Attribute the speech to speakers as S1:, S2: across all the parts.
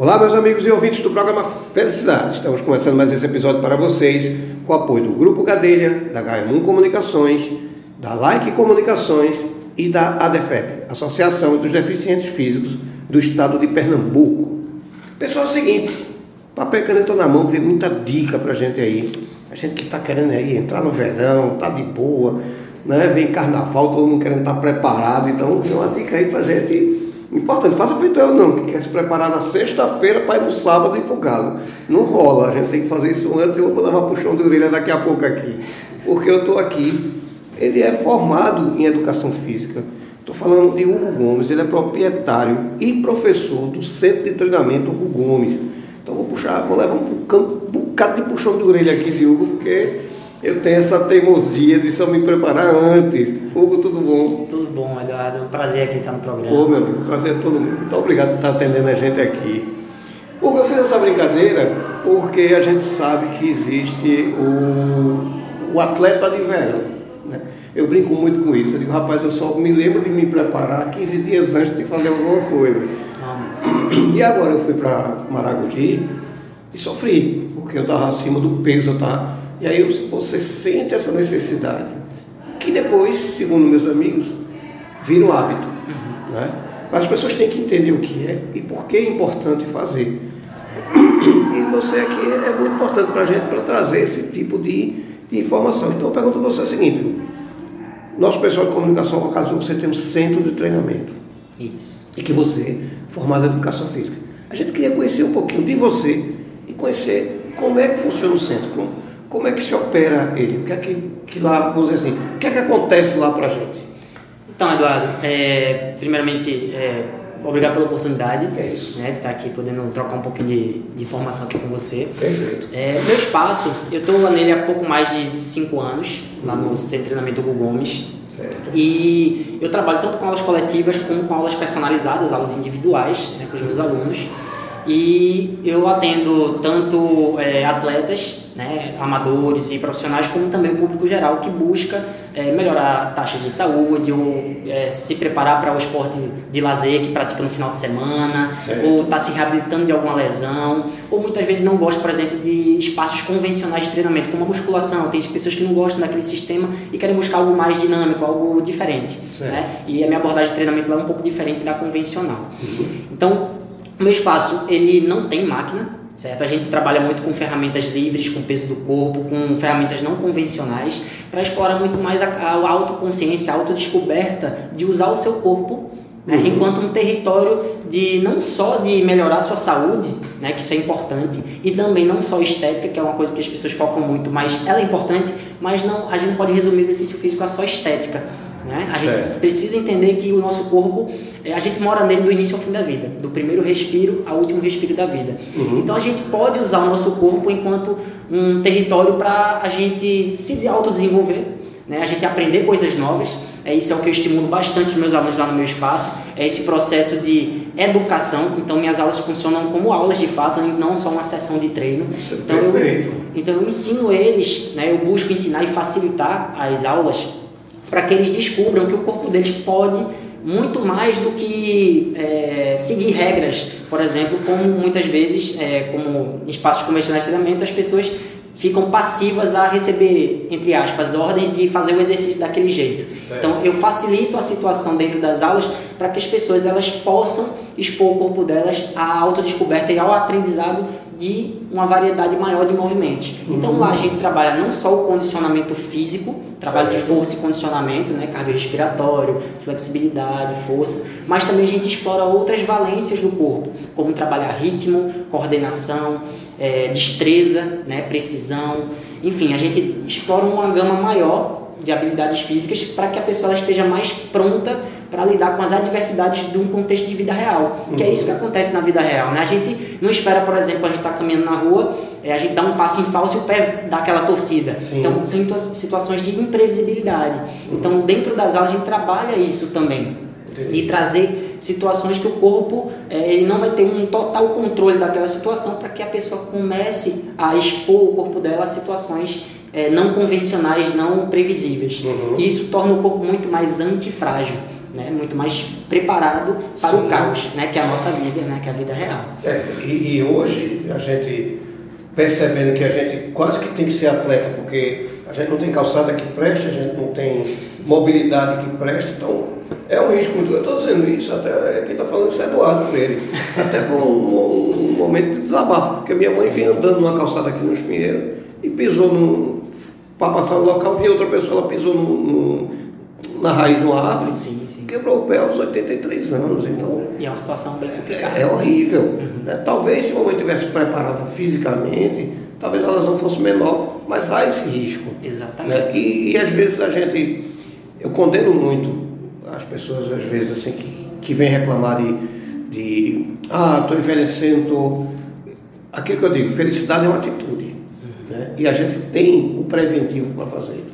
S1: Olá, meus amigos e ouvintes do programa Felicidade. Estamos começando mais esse episódio para vocês com o apoio do Grupo Cadeira, da Gaimum Comunicações, da Like Comunicações e da ADEFEP, Associação dos Deficientes Físicos do Estado de Pernambuco. Pessoal, é o seguinte, papel e caneta na mão, vem muita dica pra gente aí. A gente que está querendo aí entrar no verão, tá de boa, né? Vem carnaval, todo mundo querendo estar tá preparado, então tem uma dica aí pra gente Importante, faça feito eu não, que quer se preparar na sexta-feira para ir no sábado e pro galo. Não rola, a gente tem que fazer isso antes eu vou levar puxão de orelha daqui a pouco aqui. Porque eu estou aqui, ele é formado em educação física. Estou falando de Hugo Gomes, ele é proprietário e professor do Centro de Treinamento Hugo Gomes. Então vou puxar, vou levar um bocado de puxão de orelha aqui de Hugo, porque eu tenho essa teimosia de só me preparar antes. Hugo, tudo bom?
S2: Tudo bom, Eduardo. É um prazer aqui estar no programa.
S1: Ô, meu amigo, prazer é todo mundo. Muito obrigado por estar atendendo a gente aqui. Hugo, eu fiz essa brincadeira porque a gente sabe que existe o, o atleta de verão. Né? Eu brinco muito com isso. Eu digo, rapaz, eu só me lembro de me preparar 15 dias antes de fazer alguma coisa. E agora eu fui para Maragogi e sofri, porque eu estava acima do peso, eu estava e aí você sente essa necessidade, que depois, segundo meus amigos, vira um hábito. Uhum. Né? As pessoas têm que entender o que é e por que é importante fazer. E você aqui é muito importante para a gente para trazer esse tipo de, de informação. Então eu pergunto a você o seguinte: nosso pessoal de comunicação ocasião você tem um centro de treinamento.
S2: Isso.
S1: E que você, formado em educação física. A gente queria conhecer um pouquinho de você e conhecer como é que funciona o centro. Como, como é que se opera ele? O que é que, que lá, vamos dizer assim, o que é que acontece lá para a gente?
S2: Então, Eduardo, é, primeiramente, é, obrigado pela oportunidade
S1: é isso.
S2: Né, de estar aqui podendo trocar um pouquinho de, de informação aqui com você.
S1: Perfeito.
S2: É, meu espaço, eu estou nele há pouco mais de cinco anos, lá no Centro de Treinamento Hugo Gomes.
S1: Certo.
S2: E eu trabalho tanto com aulas coletivas como com aulas personalizadas, aulas individuais, né, com os meus alunos. E eu atendo tanto é, atletas, né, amadores e profissionais, como também o público geral que busca é, melhorar taxas de saúde ou é, se preparar para o esporte de lazer que pratica no final de semana,
S1: certo.
S2: ou está se reabilitando de alguma lesão, ou muitas vezes não gosta, por exemplo, de espaços convencionais de treinamento, como a musculação. Tem pessoas que não gostam daquele sistema e querem buscar algo mais dinâmico, algo diferente. Né? E a minha abordagem de treinamento lá é um pouco diferente da convencional. Uhum. Então, o meu espaço, ele não tem máquina, certo? A gente trabalha muito com ferramentas livres, com peso do corpo, com ferramentas não convencionais, para explorar muito mais a, a autoconsciência, a autodescoberta de usar o seu corpo né? Uhum. enquanto um território de não só de melhorar a sua saúde, né, que isso é importante, e também não só estética, que é uma coisa que as pessoas focam muito, mas ela é importante, mas não, a gente não pode resumir exercício físico a só estética. Né? A gente certo. precisa entender que o nosso corpo, é, a gente mora nele do início ao fim da vida, do primeiro respiro ao último respiro da vida. Uhum. Então a gente pode usar o nosso corpo enquanto um território para a gente se autodesenvolver, né? a gente aprender coisas novas. É isso é o que eu estimulo bastante os meus alunos lá no meu espaço, é esse processo de educação. Então minhas aulas funcionam como aulas de fato, não só uma sessão de treino.
S1: Isso é
S2: então,
S1: perfeito.
S2: Eu, então eu ensino eles, né? eu busco ensinar e facilitar as aulas para que eles descubram que o corpo deles pode muito mais do que é, seguir regras, por exemplo, como muitas vezes, é, como em espaços convencionais de treinamento, as pessoas ficam passivas a receber, entre aspas, ordens de fazer o exercício daquele jeito. Certo. Então, eu facilito a situação dentro das aulas para que as pessoas elas possam expor o corpo delas à autodescoberta e ao aprendizado de uma variedade maior de movimentos. Uhum. Então lá a gente trabalha não só o condicionamento físico, trabalho de força e condicionamento, né, cardiorrespiratório, flexibilidade, força, mas também a gente explora outras valências do corpo, como trabalhar ritmo, coordenação, é, destreza, né, precisão, enfim, a gente explora uma gama maior de habilidades físicas para que a pessoa esteja mais pronta para lidar com as adversidades de um contexto de vida real, uhum. que é isso que acontece na vida real. Né? A gente não espera, por exemplo, a gente está caminhando na rua, é, a gente dá um passo em falso e o pé dá aquela torcida. Sim. Então, são situações de imprevisibilidade. Uhum. Então, dentro das aulas, a gente trabalha isso também. Entendi. E trazer situações que o corpo é, ele não vai ter um total controle daquela situação para que a pessoa comece a expor o corpo dela a situações é, não convencionais, não previsíveis. Uhum. E isso torna o corpo muito mais antifrágil, né? muito mais preparado para Sim. o caos, né, que é a nossa vida, né, que é a vida real.
S1: É, e, e hoje a gente percebendo que a gente quase que tem que ser atleta, porque a gente não tem calçada que preste, a gente não tem mobilidade que preste, então é um risco muito. Eu estou dizendo isso, até quem está falando isso é Eduardo Freire, até por um, um, momento de desabafo, porque minha mãe vinha andando numa calçada aqui no Espinheiro e pisou no. para passar no local, vinha outra pessoa, ela pisou no, na raiz de uma árvore.
S2: Sim, sim.
S1: Quebrou o pé aos 83 anos, então.
S2: E é uma situação bem complicada.
S1: É, é horrível. Uhum. Né? Talvez se a mãe tivesse preparada fisicamente, talvez a lesão fosse menor, mas há esse risco.
S2: Né? Exatamente.
S1: Né? E, e, às vezes a gente, eu condeno muito as pessoas, às vezes, assim, que, que vêm reclamar de, de ah, estou envelhecendo, tô... aquilo que eu digo, felicidade é uma atitude. Uhum. Né? E a gente tem o preventivo para fazer,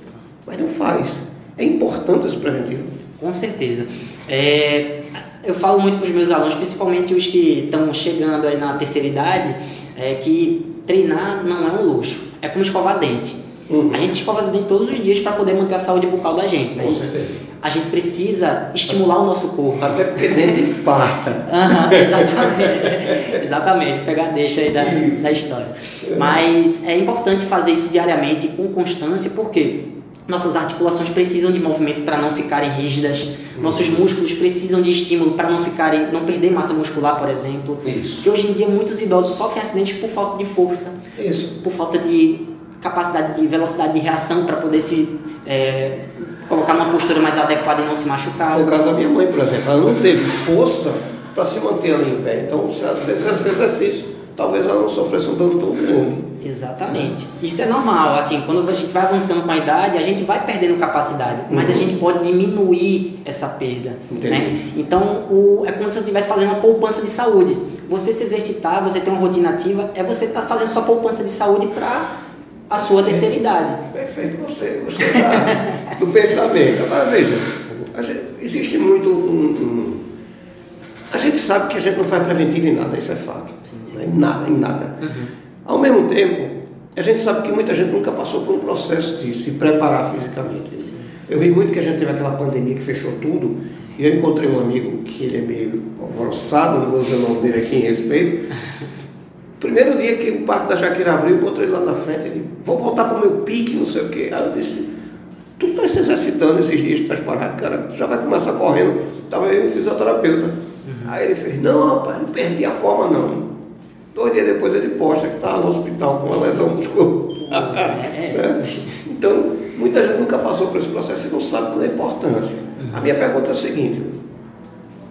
S1: mas não faz. É importante esse preventivo.
S2: Com certeza. É, eu falo muito para os meus alunos, principalmente os que estão chegando aí na terceira idade, é que treinar não é um luxo, é como escovar dente. Uhum. A gente escova os dentes todos os dias para poder manter a saúde bucal da gente, né?
S1: Com certeza.
S2: A gente precisa estimular o nosso corpo.
S1: Até porque dente infarta.
S2: uhum, exatamente. exatamente. Pegar deixa aí da, da história. Mas é importante fazer isso diariamente com constância, porque nossas articulações precisam de movimento para não ficarem rígidas. Nossos músculos precisam de estímulo para não ficarem, não perder massa muscular, por exemplo.
S1: Isso.
S2: Porque hoje em dia muitos idosos sofrem acidentes por falta de força,
S1: Isso.
S2: por falta de capacidade de velocidade de reação para poder se é, colocar numa postura mais adequada e não se machucar.
S1: Foi o caso da minha mãe, por exemplo. Ela não teve força para se manter ali em pé. Então, se ela fez esse exercício, talvez ela não sofresse um dano tão grande.
S2: Exatamente. Isso é normal, assim, quando a gente vai avançando com a idade, a gente vai perdendo capacidade, mas a uhum. gente pode diminuir essa perda. Né? Então, o, é como se você estivesse fazendo uma poupança de saúde. Você se exercitar, você ter uma rotina ativa, é você estar tá fazendo sua poupança de saúde para a sua terceira idade.
S1: Perfeito, gostei, gostei da, do pensamento. Agora veja, gente, existe muito um, um, A gente sabe que a gente não faz preventivo em nada, isso é fato. Sim, sim. Em nada, em nada. Uhum. Ao mesmo tempo, a gente sabe que muita gente nunca passou por um processo de se preparar fisicamente. Eu vi muito que a gente teve aquela pandemia que fechou tudo, e eu encontrei um amigo que ele é meio alvoroçado, não vou dizer o nome dele aqui em respeito. Primeiro dia que o Parque da Jaqueira abriu, eu encontrei ele lá na frente, ele, vou voltar para o meu pique, não sei o quê. Aí eu disse, tu está se exercitando esses dias de parado, cara, tu já vai começar correndo. Estava eu um fisioterapeuta. Uhum. Aí ele fez, não, rapaz, não perdi a forma não. Dois dias depois ele posta que estava no hospital com uma lesão muscular. É. né? Então, muita gente nunca passou por esse processo e não sabe qual é a importância. A minha pergunta é a seguinte: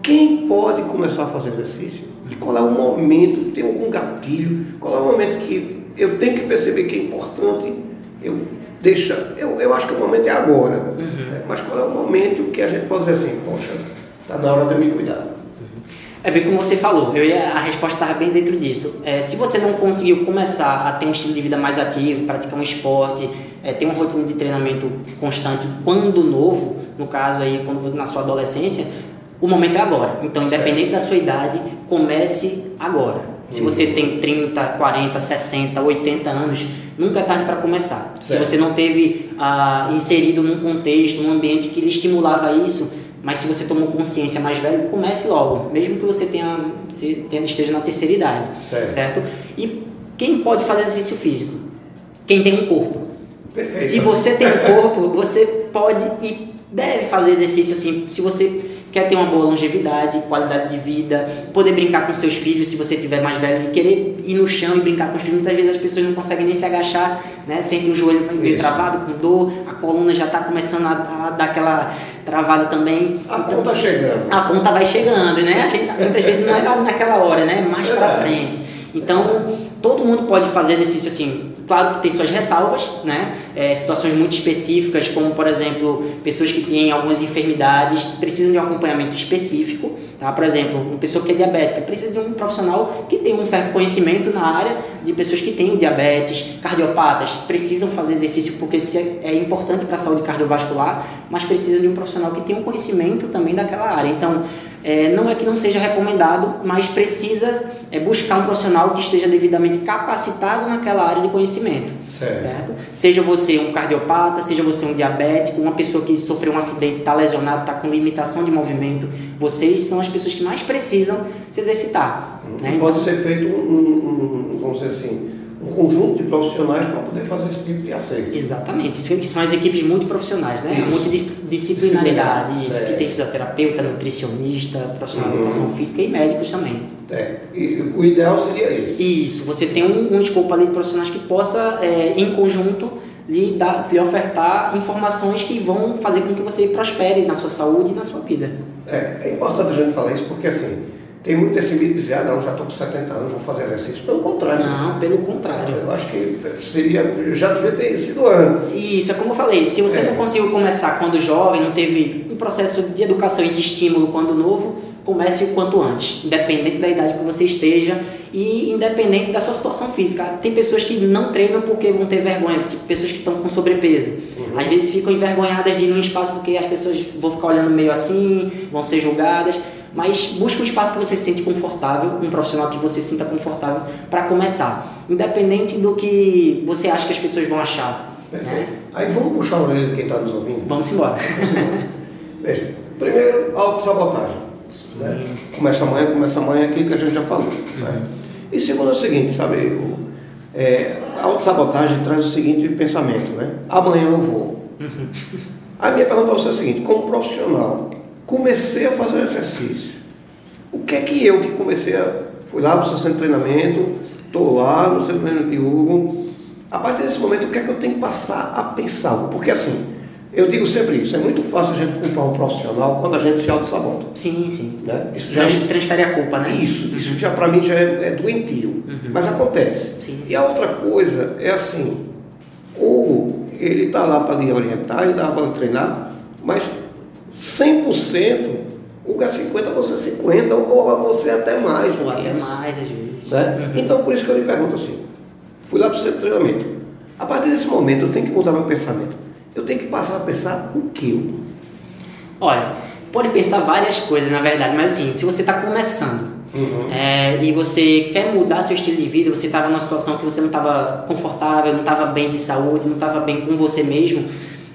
S1: quem pode começar a fazer exercício? E qual é o momento? Tem algum gatilho? Qual é o momento que eu tenho que perceber que é importante? Eu deixa, eu, eu acho que o momento é agora. Uhum. Né? Mas qual é o momento que a gente pode dizer assim, poxa, está na hora de eu me cuidar?
S2: É bem como você falou, eu ia, a resposta estava bem dentro disso. É, se você não conseguiu começar a ter um estilo de vida mais ativo, praticar um esporte, é, ter uma rotina de treinamento constante quando novo, no caso aí quando na sua adolescência, o momento é agora. Então, independente da sua idade, comece agora. Se uhum. você tem 30, 40, 60, 80 anos, nunca é tarde para começar. Certo. Se você não teve ah, inserido num contexto, num ambiente que lhe estimulava isso, mas se você tomou consciência mais velho, comece logo, mesmo que você tenha, tenha esteja na terceira idade,
S1: certo.
S2: certo? E quem pode fazer exercício físico? Quem tem um corpo.
S1: Perfeito.
S2: Se você tem um corpo, você pode e deve fazer exercício assim. Se você quer ter uma boa longevidade, qualidade de vida, poder brincar com seus filhos se você tiver mais velho, e querer ir no chão e brincar com os filhos. Muitas vezes as pessoas não conseguem nem se agachar, né? Sentem o joelho meio travado, com dor, a coluna já está começando a, a, dar aquela travada também.
S1: A então, conta chegando.
S2: A conta vai chegando, né? A gente, muitas vezes não é naquela hora, né? Mais para frente. Então, todo mundo pode fazer exercício assim Claro que tem suas ressalvas, né? É, situações muito específicas, como por exemplo, pessoas que têm algumas enfermidades precisam de um acompanhamento específico. Tá? Por exemplo, uma pessoa que é diabética precisa de um profissional que tenha um certo conhecimento na área de pessoas que têm diabetes, cardiopatas precisam fazer exercício porque isso é, é importante para a saúde cardiovascular, mas precisam de um profissional que tenha um conhecimento também daquela área. Então, é, não é que não seja recomendado, mas precisa é, buscar um profissional que esteja devidamente capacitado naquela área de conhecimento.
S1: Certo.
S2: certo? Seja você um cardiopata, seja você um diabético, uma pessoa que sofreu um acidente, está lesionado, está com limitação de movimento, Vocês são as pessoas que mais precisam se exercitar.
S1: Uhum.
S2: Né?
S1: Pode então, ser feito um, um, vamos dizer assim, um conjunto de profissionais para poder fazer esse tipo de acerto.
S2: Exatamente, que são as equipes muito profissionais, né? Isso. Multidisciplinaridade, isso, que tem fisioterapeuta, nutricionista, profissional de educação uhum. física e médicos também.
S1: É, e o ideal seria esse.
S2: Isso, você tem um, um escopo ali de profissionais que possa, é, em conjunto, lhe, dar, lhe ofertar informações que vão fazer com que você prospere na sua saúde e na sua vida.
S1: É, é importante a gente falar isso porque assim, tem muito esse mito de dizer, ah não, já estou com 70 anos, vou fazer exercício. Pelo contrário.
S2: Não, pelo contrário.
S1: Eu acho que seria, já devia ter sido antes.
S2: Isso, é como eu falei, se você é. não conseguiu começar quando jovem, não teve um processo de educação e de estímulo quando novo, comece o quanto antes, independente da idade que você esteja e independente da sua situação física. Tem pessoas que não treinam porque vão ter vergonha, tipo pessoas que estão com sobrepeso. Uhum. Às vezes ficam envergonhadas de ir num espaço porque as pessoas vão ficar olhando meio assim, vão ser julgadas mas busque um espaço que você se sente confortável, um profissional que você sinta confortável para começar, independente do que você acha que as pessoas vão achar.
S1: Perfeito. Né? Aí vamos puxar a orelha de quem está nos ouvindo?
S2: Vamos embora.
S1: Veja, primeiro, autossabotagem. Né? Começa amanhã, começa amanhã, aquilo que a gente já falou. Né? Uhum. Né? E segundo é o seguinte, sabe, o, é, a autossabotagem traz o seguinte pensamento, né? Amanhã eu vou. Uhum. A minha pergunta para você é a seguinte, como profissional, comecei a fazer exercício. O que é que eu que comecei a. Fui lá para o centro de treinamento, estou lá no centro de treinamento de Hugo. A partir desse momento, o que é que eu tenho que passar a pensar? Porque assim, eu digo sempre isso, é muito fácil a gente culpar um profissional quando a gente se auto-sabota.
S2: Sim, sim.
S1: Né?
S2: Isso já Trans, transfere a culpa, né?
S1: Isso, uhum. isso já para mim já é, é doentio. Uhum. Mas acontece. Sim, sim. E a outra coisa é assim, ou ele está lá para lhe orientar, ele dá para treinar, mas 100%, o é 50, você 50, ou você até mais.
S2: Ou até mais, às vezes.
S1: Né? Uhum. Então, por isso que eu lhe pergunto assim, fui lá para o centro de treinamento. A partir desse momento, eu tenho que mudar meu pensamento. Eu tenho que passar a pensar o que?
S2: Olha, pode pensar várias coisas, na verdade, mas assim, se você está começando uhum. é, e você quer mudar seu estilo de vida, você estava numa situação que você não estava confortável, não estava bem de saúde, não estava bem com você mesmo?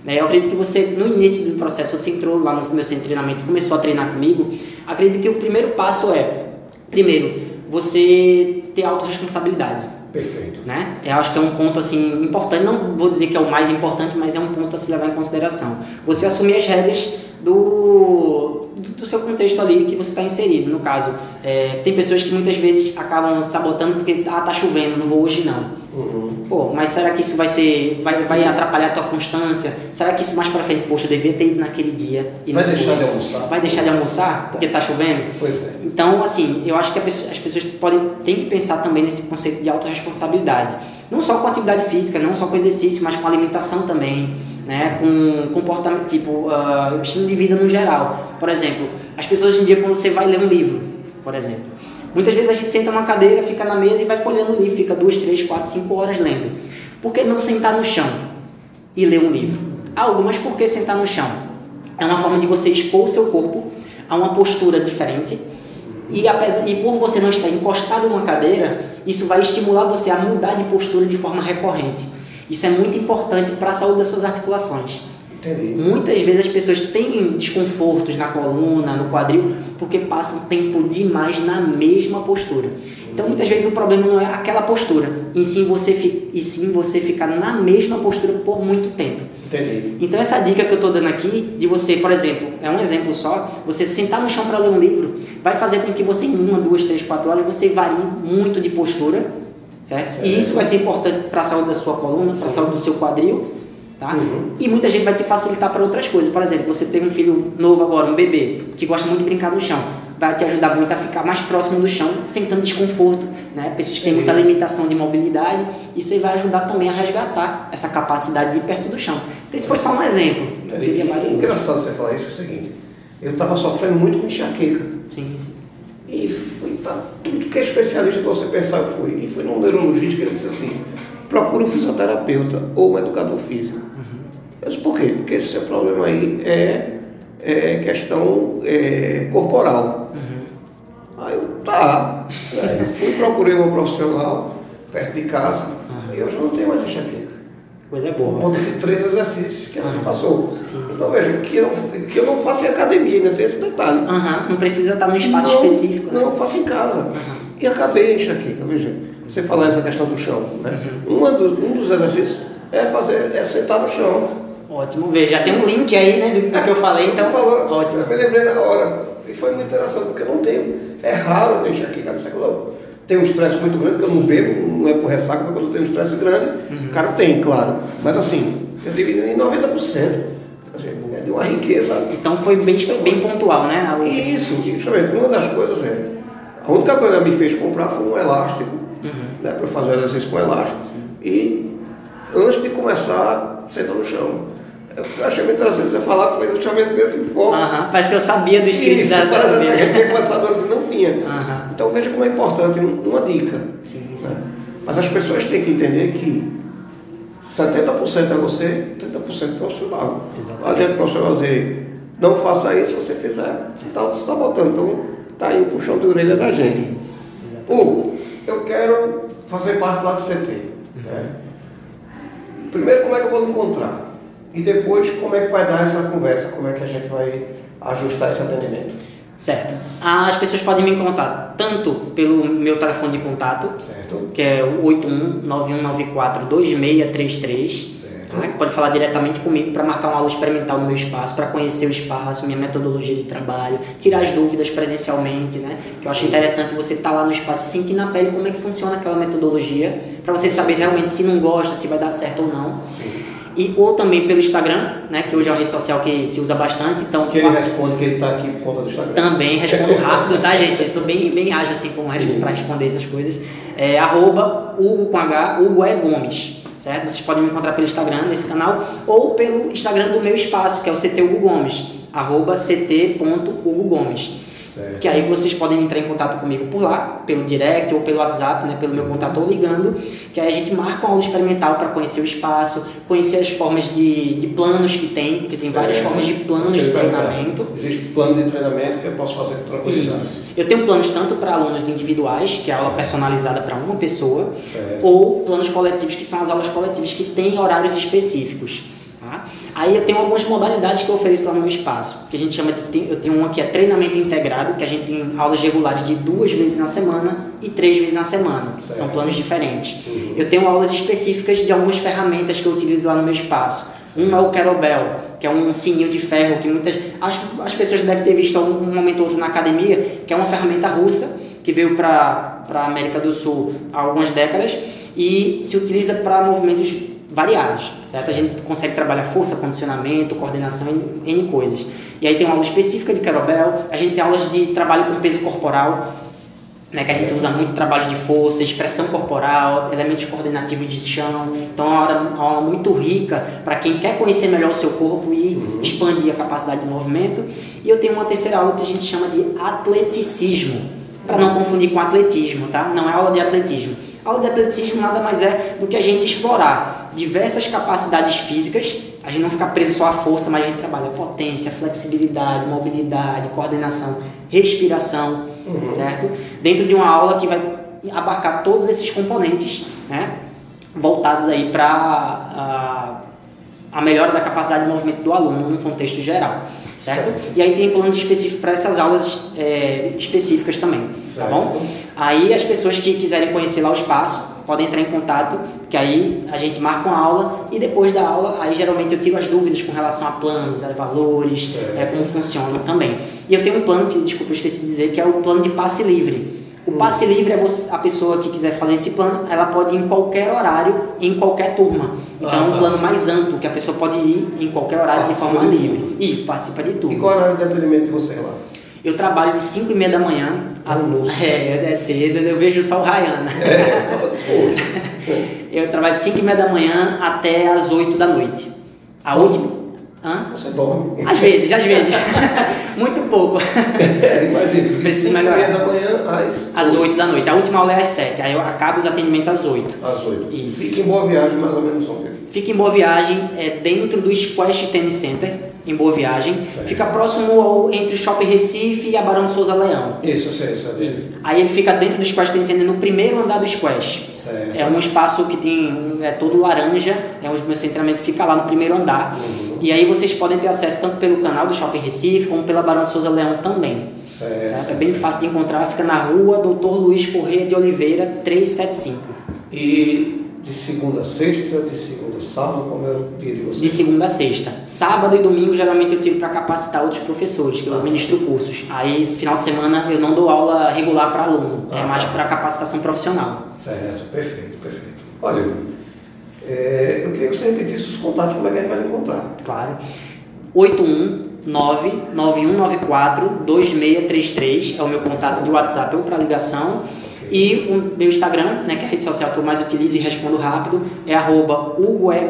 S2: Eu acredito que você, no início do processo, você entrou lá no meu centro de treinamento e começou a treinar comigo. Acredito que o primeiro passo é, primeiro, você ter autorresponsabilidade.
S1: Perfeito.
S2: Né? Eu acho que é um ponto assim importante, não vou dizer que é o mais importante, mas é um ponto a se levar em consideração. Você assumir as rédeas do, do seu contexto ali que você está inserido. No caso, é, tem pessoas que muitas vezes acabam sabotando porque ah, tá chovendo, não vou hoje não. Uhum. Pô, mas será que isso vai ser vai, vai atrapalhar a tua constância? Será que isso mais para frente, poxa, eu devia ter ido naquele dia
S1: e vai deixar de almoçar?
S2: Vai deixar de almoçar porque tá chovendo?
S1: Pois é.
S2: Então, assim, eu acho que as pessoas podem tem que pensar também nesse conceito de autorresponsabilidade. Não só com atividade física, não só com exercício, mas com alimentação também, né? Com comportamento, tipo, uh, estilo de vida no geral. Por exemplo, as pessoas hoje em dia quando você vai ler um livro, por exemplo, Muitas vezes a gente senta numa cadeira, fica na mesa e vai folhando o livro, fica duas, três, quatro, cinco horas lendo. Por que não sentar no chão e ler um livro? Algo, mas por que sentar no chão? É uma forma de você expor o seu corpo a uma postura diferente e, apesar, e por você não estar encostado numa cadeira, isso vai estimular você a mudar de postura de forma recorrente. Isso é muito importante para a saúde das suas articulações.
S1: Entendi.
S2: Muitas vezes as pessoas têm desconfortos na coluna, no quadril, porque passam tempo demais na mesma postura. Então muitas vezes o problema não é aquela postura, e sim você, e sim você ficar na mesma postura por muito tempo.
S1: Entendi.
S2: Então essa dica que eu estou dando aqui, de você, por exemplo, é um exemplo só, você sentar no chão para ler um livro, vai fazer com que você em uma, duas, três, quatro horas você varie muito de postura, certo? certo. E isso vai ser importante para a saúde da sua coluna, para a saúde do seu quadril Tá? Uhum. E muita gente vai te facilitar para outras coisas. Por exemplo, você tem um filho novo agora, um bebê, que gosta muito de brincar no chão. Vai te ajudar muito a ficar mais próximo do chão, sem tanto desconforto. Né? Pessoas que têm muita limitação de mobilidade. Isso aí vai ajudar também a resgatar essa capacidade de ir perto do chão. Então, isso foi só um exemplo.
S1: É engraçado você falar isso, é o seguinte. Eu estava sofrendo muito com enxaqueca.
S2: Sim, sim.
S1: E fui para tudo que é especialista que você pensar, eu fui. E fui num neurologista que ele disse assim, procure um fisioterapeuta ou um educador físico. Uhum. Eu disse, por quê? Porque esse seu problema aí é, é questão é, corporal. Uhum. Aí eu, tá. Aí fui procurei uma profissional perto de casa uhum. e eu já não tenho mais enxaqueca.
S2: Coisa boa.
S1: Por conta de três exercícios que ela
S2: Uhum.
S1: passou.
S2: Sim, sim.
S1: Então veja, que eu, não, que eu não faço em academia, ainda tem esse detalhe.
S2: Aham, Não precisa estar num espaço
S1: não,
S2: específico. né?
S1: Não, eu faço em casa. E acabei de enxaqueca, veja. Você falar essa questão do chão, né?
S2: Uhum.
S1: Uma do- um dos exercícios é fazer, é sentar no chão.
S2: Ótimo, veja, já tem um link aí, né, do, do que eu falei,
S1: Você
S2: então.
S1: falou,
S2: Ótimo.
S1: eu me lembrei na hora. E foi muito interessante, porque eu não tenho. É raro eu ter enxaqueca, você falou. Tem um estresse muito grande, porque eu não bebo, não é por ressaca, mas quando eu tenho um estresse grande,
S2: Uhum.
S1: o cara tem, claro. Mas assim, eu divido em 90%. Assim, é de uma riqueza.
S2: Então foi bem, bem pontual, né?
S1: isso, justamente, uma das coisas é. A única coisa que me fez comprar foi um elástico,
S2: Uhum.
S1: né, para fazer o exercício com elástico. E antes de começar, senta no chão. Eu achei muito interessante você falar que fez justamente desse foco.
S2: Aham, Parece que eu sabia do script
S1: Isso,
S2: da
S1: parece
S2: dessa
S1: que a gente
S2: vez.
S1: tinha começado antes e não tinha.
S2: Aham.
S1: Então veja como é importante um- uma dica.
S2: Sim, sim.
S1: né? Mas as pessoas têm que entender que 70% é você, 30% é profissional.
S2: Exatamente.
S1: Não adianta o profissional dizer, não faça isso, você fizer, então você está botando. Então tá aí o puxão de orelha da gente. Hugo, eu quero fazer parte lá do CT. né? Primeiro, como é que eu vou encontrar? E depois, como é que vai dar essa conversa? Como é que a gente vai ajustar esse atendimento?
S2: Certo. As pessoas podem me encontrar tanto pelo meu telefone de contato,
S1: Certo?
S2: que é o 8191942633.
S1: Certo.
S2: Tá? Que pode falar diretamente comigo para marcar uma aula experimental no meu espaço, para conhecer o espaço, minha metodologia de trabalho, tirar as dúvidas presencialmente, né? Que eu acho interessante você estar lá no espaço sentir na pele como é que funciona aquela metodologia, para você saber realmente se não gosta, se vai dar certo ou não. E ou também pelo Instagram, né? Que hoje é uma rede social que se usa bastante, então
S1: Que ele responde que ele está aqui por conta do Instagram.
S2: também respondo rápido, tá, gente? Eu sou bem, bem ágil assim para responder essas coisas. É arroba Hugo com H, Hugo é Gomes, certo? Vocês podem me encontrar pelo Instagram nesse canal ou pelo Instagram do meu espaço, que é o CT Hugo Gomes, arroba ct.hugo Gomes.
S1: Certo.
S2: Que aí vocês podem entrar em contato comigo por lá, pelo direct ou pelo WhatsApp, né, pelo meu contato ou ligando, que aí a gente marca uma aula experimental para conhecer o espaço, conhecer as formas de, de planos que tem, porque tem várias
S1: Certo.
S2: formas de planos de treinamento.
S1: Existe plano de treinamento que eu posso fazer com tranquilidade.
S2: Isso. Eu tenho planos tanto para alunos individuais, que é a aula personalizada para uma pessoa, ou planos coletivos, que são as aulas coletivas que têm horários específicos. Aí eu tenho algumas modalidades que eu ofereço lá no meu espaço, que a gente chama de. Eu tenho uma que é treinamento integrado, que a gente tem aulas regulares de duas vezes na semana e três vezes na semana. São
S1: Certo.
S2: planos diferentes.
S1: Uhum.
S2: Eu tenho aulas específicas de algumas ferramentas que eu utilizo lá no meu espaço. Um é o Kettlebell, que é um sininho de ferro que muitas acho que as pessoas devem ter visto algum um momento ou outro na academia, que é uma ferramenta russa que veio para a América do Sul há algumas décadas e se utiliza para movimentos variados, certo? A gente consegue trabalhar força, condicionamento, coordenação, N, coisas. E aí tem uma aula específica de kettlebell, a gente tem aulas de trabalho com peso corporal, né, que a gente usa muito trabalho de força, expressão corporal, elementos coordenativos de chão. Então é uma aula, uma aula muito rica para quem quer conhecer melhor o seu corpo e expandir a capacidade de movimento. E eu tenho uma terceira aula que a gente chama de atleticismo, para não confundir com atletismo, tá? Não é aula de atletismo. Aula de atleticismo nada mais é do que a gente explorar diversas capacidades físicas, a gente não ficar preso só à força, mas a gente trabalha potência, flexibilidade, mobilidade, coordenação, respiração, certo? Dentro de uma aula que vai abarcar todos esses componentes, né? Voltados aí para a, melhora da capacidade de movimento do aluno no contexto geral, certo? E aí tem planos específicos para essas aulas é, específicas também, tá
S1: Certo.
S2: bom? Aí as pessoas que quiserem conhecer lá o espaço podem entrar em contato, que aí a gente marca uma aula e depois da aula, aí geralmente eu tiro as dúvidas com relação a planos, a valores,
S1: Certo.
S2: é, como funcionam também. E eu tenho um plano que, desculpa, eu esqueci de dizer, que é o plano de passe livre. O passe livre é você- a pessoa que quiser fazer esse plano, ela pode ir em qualquer horário, em qualquer turma. Então
S1: Ah,
S2: é um
S1: tá.
S2: plano mais amplo, que a pessoa pode ir em qualquer horário de forma
S1: de
S2: livre. Isso, participa de tudo.
S1: E qual é o horário de atendimento de você lá?
S2: Eu trabalho de 5 e meia da manhã. a-
S1: Ah, nossa.
S2: É, é cedo, eu vejo o sol raiando.
S1: É, disposto.
S2: Eu trabalho de 5 e meia da manhã até as 8 da noite. A
S1: Bom.
S2: última. Hã?
S1: Você dorme.
S2: Às vezes, às vezes. Muito pouco.
S1: É, imagina.
S2: Preciso melhorar.
S1: da manhã às,
S2: Às 8 da noite. A última aula é às 7. Aí eu acabo os atendimentos às 8.
S1: Às 8.
S2: Isso.
S1: Fica em boa viagem mais ou menos ontem.
S2: Fica em Boa Viagem, é dentro do Squash Tennis Center, em Boa Viagem.
S1: Certo.
S2: Fica próximo ao, entre o Shopping Recife e a Barão de Souza Leão.
S1: Isso, sei, isso é dele.
S2: Aí ele fica dentro do Squash Tencent, no primeiro andar do Squash.
S1: Certo.
S2: É um espaço que tem é todo laranja, é onde o meu centramento fica lá no primeiro andar.
S1: Uhum.
S2: E aí vocês podem ter acesso tanto pelo canal do Shopping Recife como pela Barão de Souza Leão também.
S1: Certo.
S2: Tá? É bem fácil de encontrar, fica na rua Doutor Luiz Correia de Oliveira 375.
S1: E de segunda a sexta, de segunda sábado, como é o dia de vocês?
S2: De segunda a sexta. Sábado e domingo geralmente eu tiro para capacitar outros professores, que eu ministro cursos. Aí final de semana eu não dou aula regular para aluno, é
S1: Ah,
S2: mais
S1: tá.
S2: para capacitação profissional.
S1: Certo, perfeito, perfeito. Olha, é, eu queria que você repetisse os contatos, como é que a gente vai encontrar.
S2: Claro. 819-9194-2633 é o meu contato de WhatsApp ou para ligação. E o meu Instagram, né, que é a rede social que eu mais utilizo e respondo rápido, é arroba E.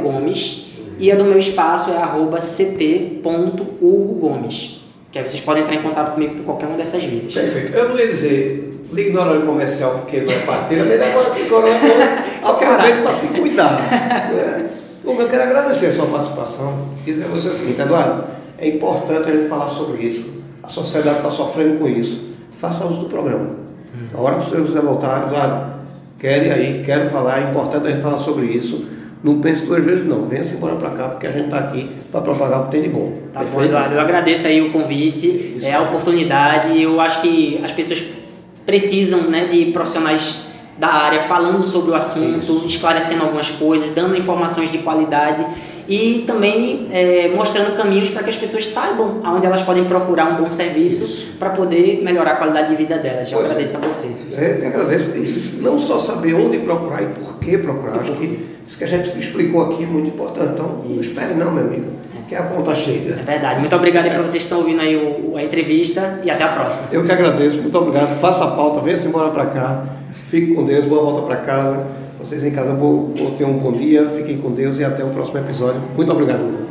S2: Gomes. E a do meu espaço é arroba ct.hugogomes. Que aí vocês podem entrar em contato comigo por qualquer uma dessas vias.
S1: Perfeito. Eu não ia dizer, ligue no horário comercial porque não é parteira, mas agora se corona, aproveite para se cuidar. Hugo, eu quero agradecer a sua participação. Dizer a você o seguinte, Eduardo, é importante a gente falar sobre isso. A sociedade está sofrendo com isso. Faça uso do programa. A hora que você voltar, Eduardo, quero ir aí, quero falar, é importante a gente falar sobre isso. Não pense duas vezes não, venha-se embora para cá, porque a gente está aqui para propagar o que tem de bom.
S2: Tá bom, Eduardo. Eu agradeço aí o convite,
S1: Isso.
S2: é a oportunidade. Eu acho que as pessoas precisam né, de profissionais da área falando sobre o assunto,
S1: Isso.
S2: esclarecendo algumas coisas, dando informações de qualidade e também é, mostrando caminhos para que as pessoas saibam aonde elas podem procurar um bom serviço para poder melhorar a qualidade de vida delas. Eu
S1: Pois é.
S2: agradeço a você.
S1: É, eu agradeço. E não só saber onde procurar e por que procurar. Acho que isso que a gente explicou aqui é muito importante. Então, não
S2: Isso.
S1: espere não, meu amigo, que a conta chega.
S2: É verdade. Muito obrigado aí para vocês que estão ouvindo aí o- a entrevista e até a próxima.
S1: Eu que agradeço, muito obrigado. Faça a pauta, venha-se embora para cá. Fique com Deus, boa volta para casa. Vocês em casa, vou, vou ter um bom dia. Fiquem com Deus e até o próximo episódio. Muito obrigado. Hugo.